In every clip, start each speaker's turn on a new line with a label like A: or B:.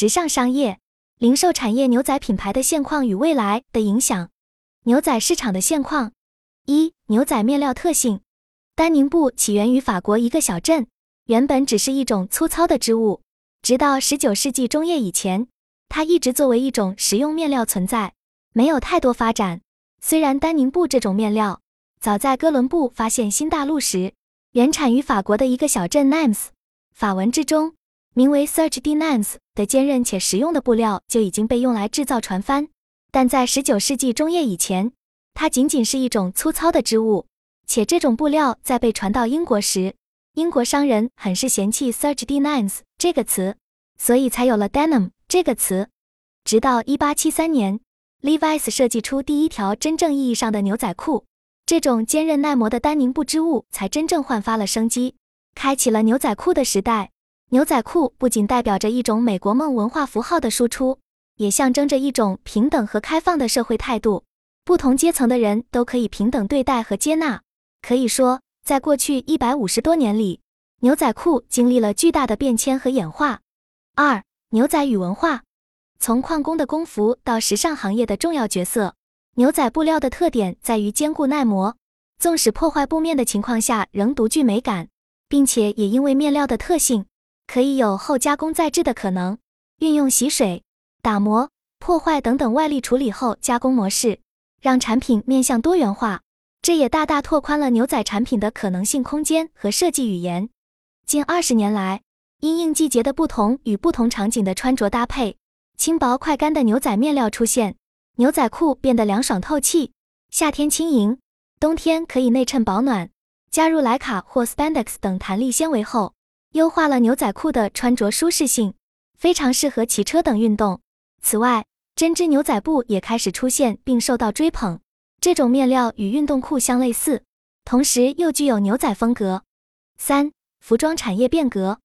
A: 直上商业、零售产业牛仔品牌的现况与未来的影响。牛仔市场的现况：一、牛仔面料特性。丹宁布起源于法国一个小镇，原本只是一种粗糙的织物，直到十九世纪中叶以前，它一直作为一种实用面料存在，没有太多发展。虽然丹宁布这种面料早在哥伦布发现新大陆时，原产于法国的一个小镇 Nimes，法文之中名为 Serge de Nimes 的坚韧且实用的布料就已经被用来制造船帆，但在十九世纪中叶以前，它仅仅是一种粗糙的织物。且这种布料在被传到英国时，英国商人很是嫌弃 Serge de Nimes 这个词，所以才有了 denim 这个词。直到1873年，Levi's 设计出第一条真正意义上的牛仔裤，这种坚韧耐磨的丹宁布织物才真正焕发了生机，开启了牛仔裤的时代。牛仔裤不仅代表着一种美国梦文化符号的输出，也象征着一种平等和开放的社会态度，不同阶层的人都可以平等对待和接纳。可以说，在过去一百五十多年里，牛仔裤经历了巨大的变迁和演化。二、牛仔与文化，从矿工的工服到时尚行业的重要角色，牛仔布料的特点在于坚固耐磨，纵使破坏布面的情况下仍独具美感，并且也因为面料的特性，可以有后加工再制的可能，运用洗水、打磨、破坏等等外力处理后加工模式，让产品面向多元化。这也大大拓宽了牛仔产品的可能性空间和设计语言。近二十年来，因应季节的不同与不同场景的穿着搭配，轻薄快干的牛仔面料出现，牛仔裤变得凉爽透气，夏天轻盈，冬天可以内衬保暖。加入莱卡或 spandex 等弹力纤维后，优化了牛仔裤的穿着舒适性，非常适合骑车等运动。此外，针织牛仔布也开始出现并受到追捧。这种面料与运动裤相类似，同时又具有牛仔风格。三、服装产业变革。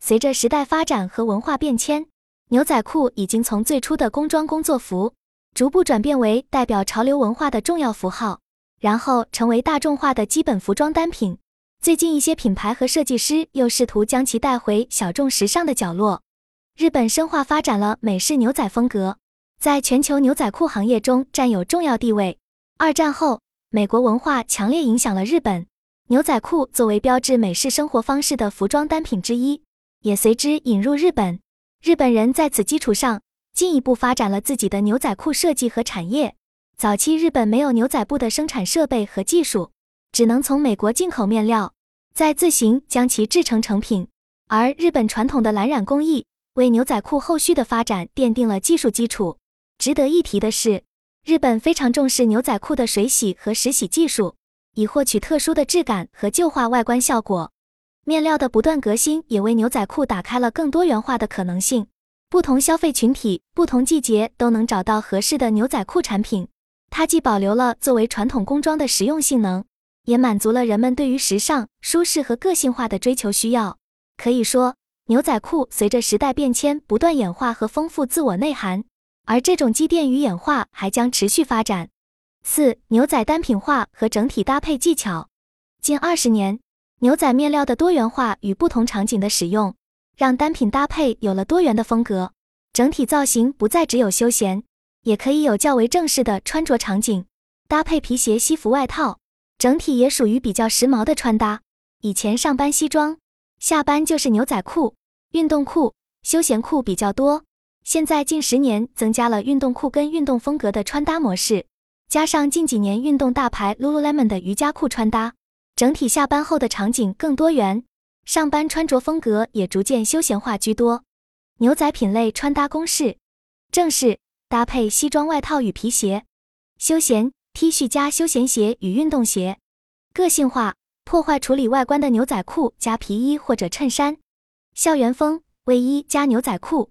A: 随着时代发展和文化变迁，牛仔裤已经从最初的工装工作服，逐步转变为代表潮流文化的重要符号，然后成为大众化的基本服装单品。最近，一些品牌和设计师又试图将其带回小众时尚的角落。日本深化发展了美式牛仔风格，在全球牛仔裤行业中占有重要地位。二战后，美国文化强烈影响了日本。牛仔裤作为标志美式生活方式的服装单品之一，也随之引入日本。日本人在此基础上进一步发展了自己的牛仔裤设计和产业。早期日本没有牛仔布的生产设备和技术，只能从美国进口面料，再自行将其制成成品。而日本传统的蓝染工艺为牛仔裤后续的发展奠定了技术基础。值得一提的是。日本非常重视牛仔裤的水洗和实洗技术，以获取特殊的质感和旧化外观效果。面料的不断革新也为牛仔裤打开了更多元化的可能性。不同消费群体、不同季节都能找到合适的牛仔裤产品。它既保留了作为传统工装的实用性能，也满足了人们对于时尚、舒适和个性化的追求需要。可以说，牛仔裤随着时代变迁不断演化和丰富自我内涵。而这种积淀与演化还将持续发展。四、牛仔单品化和整体搭配技巧。近二十年，牛仔面料的多元化与不同场景的使用，让单品搭配有了多元的风格。整体造型不再只有休闲，也可以有较为正式的穿着场景。搭配皮鞋、西服、外套，整体也属于比较时髦的穿搭。以前上班西装，下班就是牛仔裤、运动裤、休闲裤比较多。现在近十年增加了运动裤跟运动风格的穿搭模式，加上近几年运动大牌 Lululemon 的瑜伽裤穿搭，整体下班后的场景更多元，上班穿着风格也逐渐休闲化居多。牛仔品类穿搭公式：正式搭配西装外套与皮鞋，休闲 T 恤加休闲鞋与运动鞋，个性化破坏处理外观的牛仔裤加皮衣或者衬衫，校园风卫衣加牛仔裤。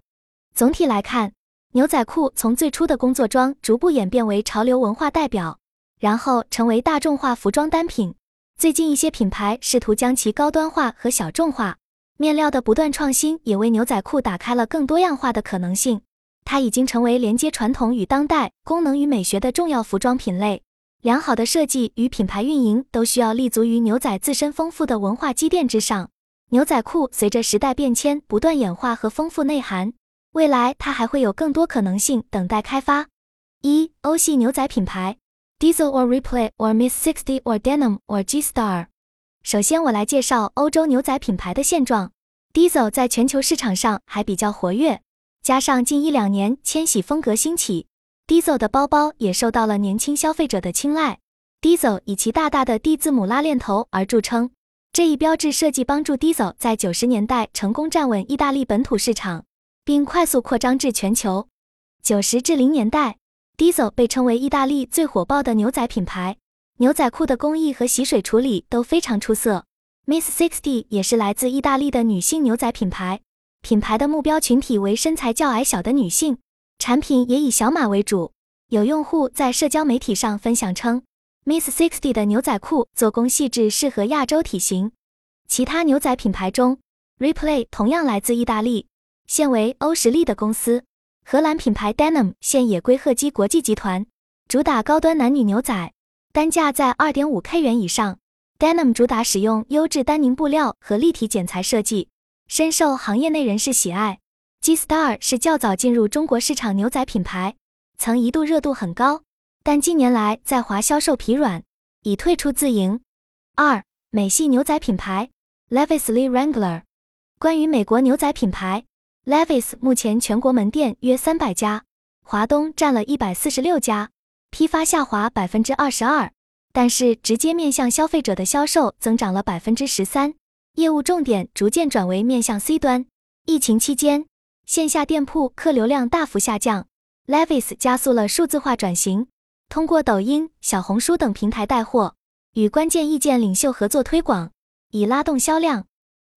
A: 总体来看，牛仔裤从最初的工作装逐步演变为潮流文化代表，然后成为大众化服装单品。最近一些品牌试图将其高端化和小众化，面料的不断创新也为牛仔裤打开了更多样化的可能性。它已经成为连接传统与当代、功能与美学的重要服装品类。良好的设计与品牌运营都需要立足于牛仔自身丰富的文化积淀之上。牛仔裤随着时代变迁不断演化和丰富内涵。未来它还会有更多可能性等待开发。一、欧系牛仔品牌：Diesel or Replay or Miss Sixty or Denim or G Star。首先，我来介绍欧洲牛仔品牌的现状。Diesel 在全球市场上还比较活跃，加上近一两年千禧风格兴起，Diesel 的包包也受到了年轻消费者的青睐。Diesel 以其大大的 D 字母拉链头而著称，这一标志设计帮助 Diesel 在九十年代成功站稳意大利本土市场，并快速扩张至全球。九十至零年代，Diesel 被称为意大利最火爆的牛仔品牌。牛仔裤的工艺和洗水处理都非常出色。Miss Sixty 也是来自意大利的女性牛仔品牌，品牌的目标群体为身材较矮小的女性，产品也以小码为主。有用户在社交媒体上分享称，Miss Sixty 的牛仔裤做工细致，适合亚洲体型。其他牛仔品牌中，Replay 同样来自意大利，现为欧时力的公司。荷兰品牌 Denim 现也归赫基国际集团，主打高端男女牛仔。单价在二点五 K 元以上，Denim 主打使用优质丹宁布料和立体剪裁设计，深受行业内人士喜爱。G Star 是较早进入中国市场牛仔品牌，曾一度热度很高，但近年来在华销售疲软，已退出自营。二、美系牛仔品牌 Levi's Lee Wrangler。关于美国牛仔品牌 Levi's，目前全国门店约三百家，华东占了一百四十六家。批发下滑百分之二十二，但是直接面向消费者的销售增长了百分之十三，业务重点逐渐转为面向 C 端。疫情期间，线下店铺客流量大幅下降，Levis 加速了数字化转型，通过抖音、小红书等平台带货，与关键意见领袖合作推广，以拉动销量。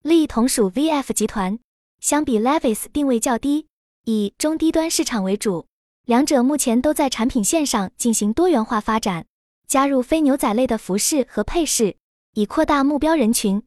A: 利同属 VF 集团，相比 Levis 定位较低，以中低端市场为主。两者目前都在产品线上进行多元化发展，加入非牛仔类的服饰和配饰，以扩大目标人群。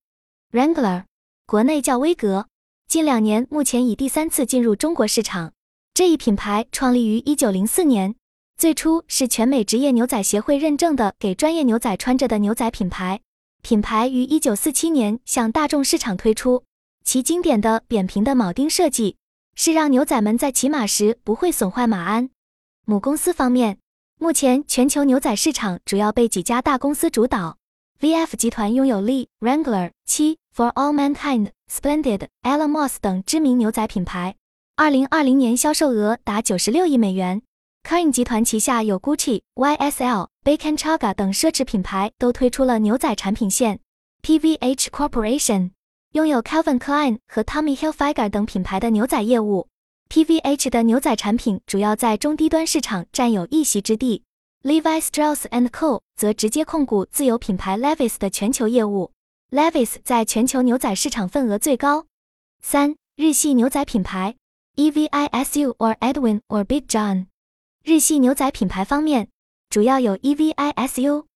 A: Wrangler，国内叫威格，近两年目前已第三次进入中国市场。这一品牌创立于一九零四年，最初是全美职业牛仔协会认证的给专业牛仔穿着的牛仔品牌。品牌于一九四七年向大众市场推出，其经典的扁平的铆钉设计。是让牛仔们在骑马时不会损坏马鞍。母公司方面，目前全球牛仔市场主要被几家大公司主导。VF 集团拥有 Lee、Wrangler、七、For All Mankind、Splendid、Elamoss 等知名牛仔品牌，二零二零年销售额达九十六亿美元。c o i n 集团旗下有 Gucci、YSL、b a c o n c h a g a 等奢侈品牌都推出了牛仔产品线。PVH Corporation。拥有 Calvin Klein 和 Tommy Hilfiger 等品牌的牛仔业务，PVH 的牛仔产品主要在中低端市场占有一席之地。Levi Strauss and Co 则直接控股自有品牌 Levi's 的全球业务，Levi's 在全球牛仔市场份额最高。三、日系牛仔品牌 EVISU or Edwin or Big John。日系牛仔品牌方面，主要有 EVISU，EVISU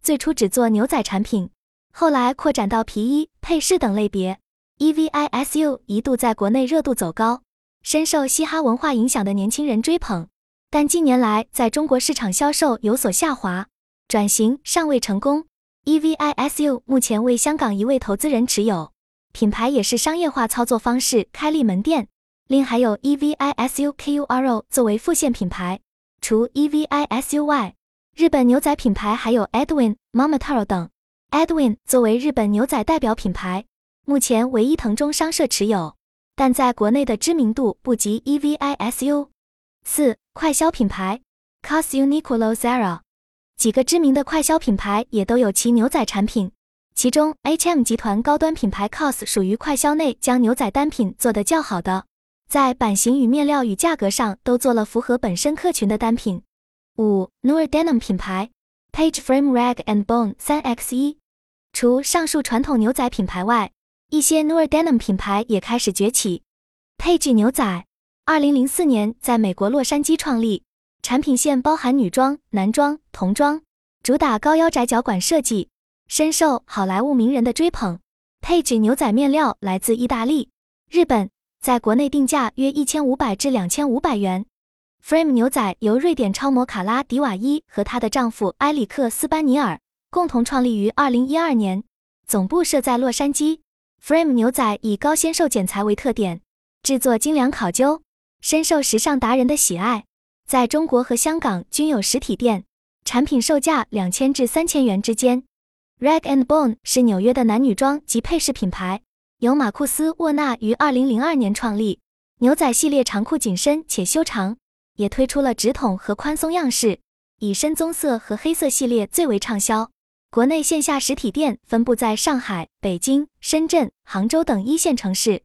A: 最初只做牛仔产品。后来扩展到皮衣、配饰等类别，EVISU 一度在国内热度走高，深受嘻哈文化影响的年轻人追捧。但近年来在中国市场销售有所下滑，转型尚未成功。EVISU 目前为香港一位投资人持有，品牌也是商业化操作方式开立门店。另还有 EVISU KURO 作为副线品牌。除 EVISU 外，日本牛仔品牌还有 Edwin、Momotaro 等。Edwin 作为日本牛仔代表品牌，目前为伊藤忠商社持有，但在国内的知名度不及 EVISU。四、快消品牌 COS Uniqlo Zara，几个知名的快消品牌也都有其牛仔产品，其中 H&M 集团高端品牌 COS 属于快消内将牛仔单品做得较好的，在版型与面料与价格上都做了符合本身客群的单品。五、Noor Denim 品牌 Page Frame Rag and Bone 三 X 一。除上述传统牛仔品牌外，一些 Noor Denim 品牌也开始崛起。，Page 牛仔，二零零四年在美国洛杉矶创立，产品线包含女装、男装、童装，主打高腰窄脚管设计，深受好莱坞名人的追捧。佩吉牛仔面料来自意大利、日本，在国内定价约一千五百至两千五百元。Frame 牛仔由瑞典超模卡拉迪瓦伊和她的丈夫埃里克斯班尼尔。共同创立于二零一二年，总部设在洛杉矶。Frame 牛仔以高纤瘦剪裁为特点，制作精良考究，深受时尚达人的喜爱。在中国和香港均有实体店，产品售价两千至三千元之间。Rag and Bone 是纽约的男女装及配饰品牌，由马库斯·沃纳于二零零二年创立。牛仔系列长裤紧身且修长，也推出了直筒和宽松样式，以深棕色和黑色系列最为畅销。国内线下实体店分布在上海、北京、深圳、杭州等一线城市。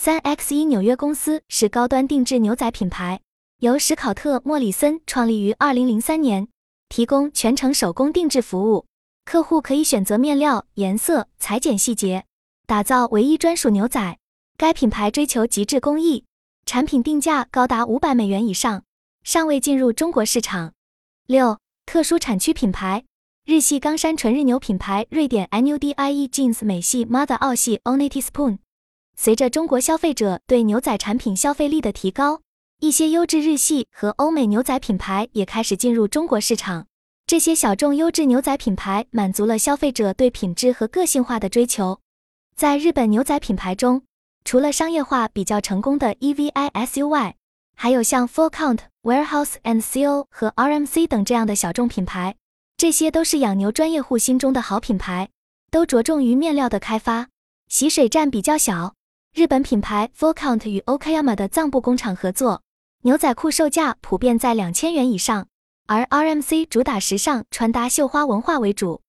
A: 三 X 一纽约公司是高端定制牛仔品牌。由史考特·莫里森创立于二零零三年，提供全程手工定制服务，客户可以选择面料、颜色、裁剪细节，打造唯一专属牛仔。该品牌追求极致工艺，产品定价高达五百美元以上，尚未进入中国市场。六、特殊产区品牌，日系冈山纯日牛品牌瑞典 NUDIE Jeans 美系 Mother 澳系 Onity Spoon。随着中国消费者对牛仔产品消费力的提高。一些优质日系和欧美牛仔品牌也开始进入中国市场。这些小众优质牛仔品牌满足了消费者对品质和个性化的追求。在日本牛仔品牌中，除了商业化比较成功的 EVISUY，还有像 Full Count、Warehouse and Seal 和 RMC 等这样的小众品牌。这些都是养牛专业户心中的好品牌，都着重于面料的开发，洗水占比较小。日本品牌 f o r c o u n t 与 Okayama 的藏布工厂合作。牛仔裤售价普遍在两千元以上，而 RMC 主打时尚穿搭、绣花文化为主。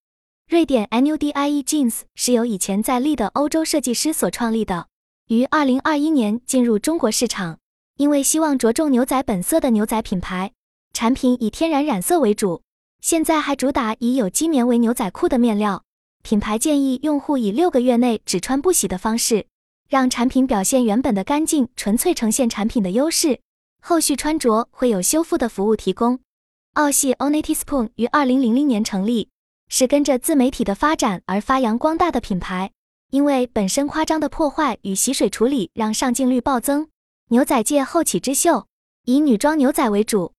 A: 瑞典 NUDIE Jeans 是由以前在利的欧洲设计师所创立的，于二零二一年进入中国市场。因为希望着重牛仔本色的牛仔品牌，产品以天然染色为主。现在还主打以有机棉为牛仔裤的面料。品牌建议用户以六个月内只穿不洗的方式，让产品表现原本的干净纯粹，呈现产品的优势。后续穿着会有修复的服务提供。澳系 Onity Spoon 于二零零零年成立，是跟着自媒体的发展而发扬光大的品牌。因为本身夸张的破坏与洗水处理，让上镜率暴增。牛仔界后起之秀，以女装牛仔为主。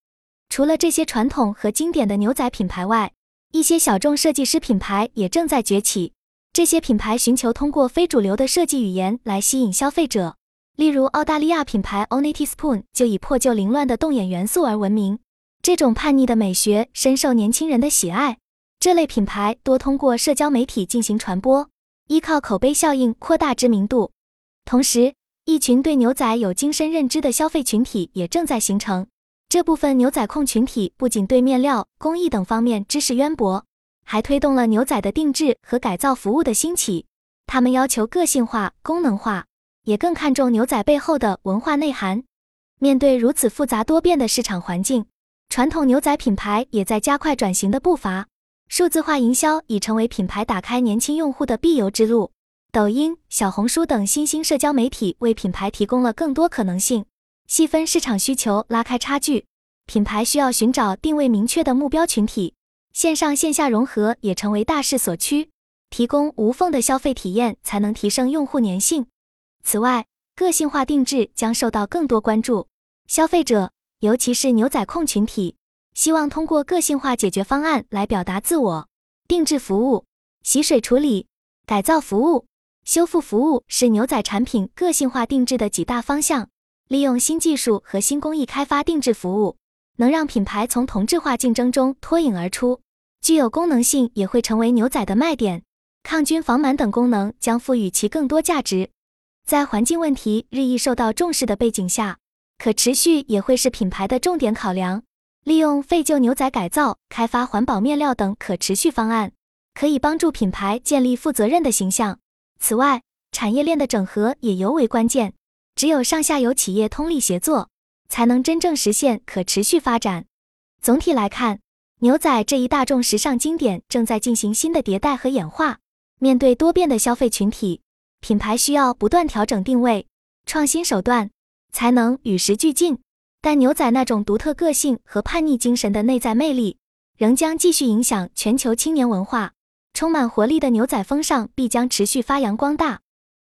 A: 除了这些传统和经典的牛仔品牌外，一些小众设计师品牌也正在崛起。这些品牌寻求通过非主流的设计语言来吸引消费者。例如，澳大利亚品牌 Onity Spoon 就以破旧凌乱的动眼元素而闻名。这种叛逆的美学深受年轻人的喜爱。这类品牌多通过社交媒体进行传播，依靠口碑效应扩大知名度。同时，一群对牛仔有精深认知的消费群体也正在形成。这部分牛仔控群体不仅对面料、工艺等方面知识渊博，还推动了牛仔的定制和改造服务的兴起。他们要求个性化、功能化。也更看重牛仔背后的文化内涵。面对如此复杂多变的市场环境，传统牛仔品牌也在加快转型的步伐。数字化营销已成为品牌打开年轻用户的必由之路。抖音、小红书等新兴社交媒体为品牌提供了更多可能性。细分市场需求，拉开差距，品牌需要寻找定位明确的目标群体。线上线下融合也成为大势所趋。提供无缝的消费体验，才能提升用户粘性。此外，个性化定制将受到更多关注。消费者，尤其是牛仔控群体，希望通过个性化解决方案来表达自我。定制服务、洗水处理、改造服务、修复服务是牛仔产品个性化定制的几大方向。利用新技术和新工艺开发定制服务，能让品牌从同质化竞争中脱颖而出。具有功能性也会成为牛仔的卖点，抗菌防螨等功能将赋予其更多价值。在环境问题日益受到重视的背景下，可持续也会是品牌的重点考量。利用废旧牛仔改造、开发环保面料等可持续方案，可以帮助品牌建立负责任的形象。此外，产业链的整合也尤为关键。只有上下游企业通力协作，才能真正实现可持续发展。总体来看，牛仔这一大众时尚经典正在进行新的迭代和演化。面对多变的消费群体，品牌需要不断调整定位、创新手段，才能与时俱进。但牛仔那种独特个性和叛逆精神的内在魅力，仍将继续影响全球青年文化。充满活力的牛仔风尚必将持续发扬光大。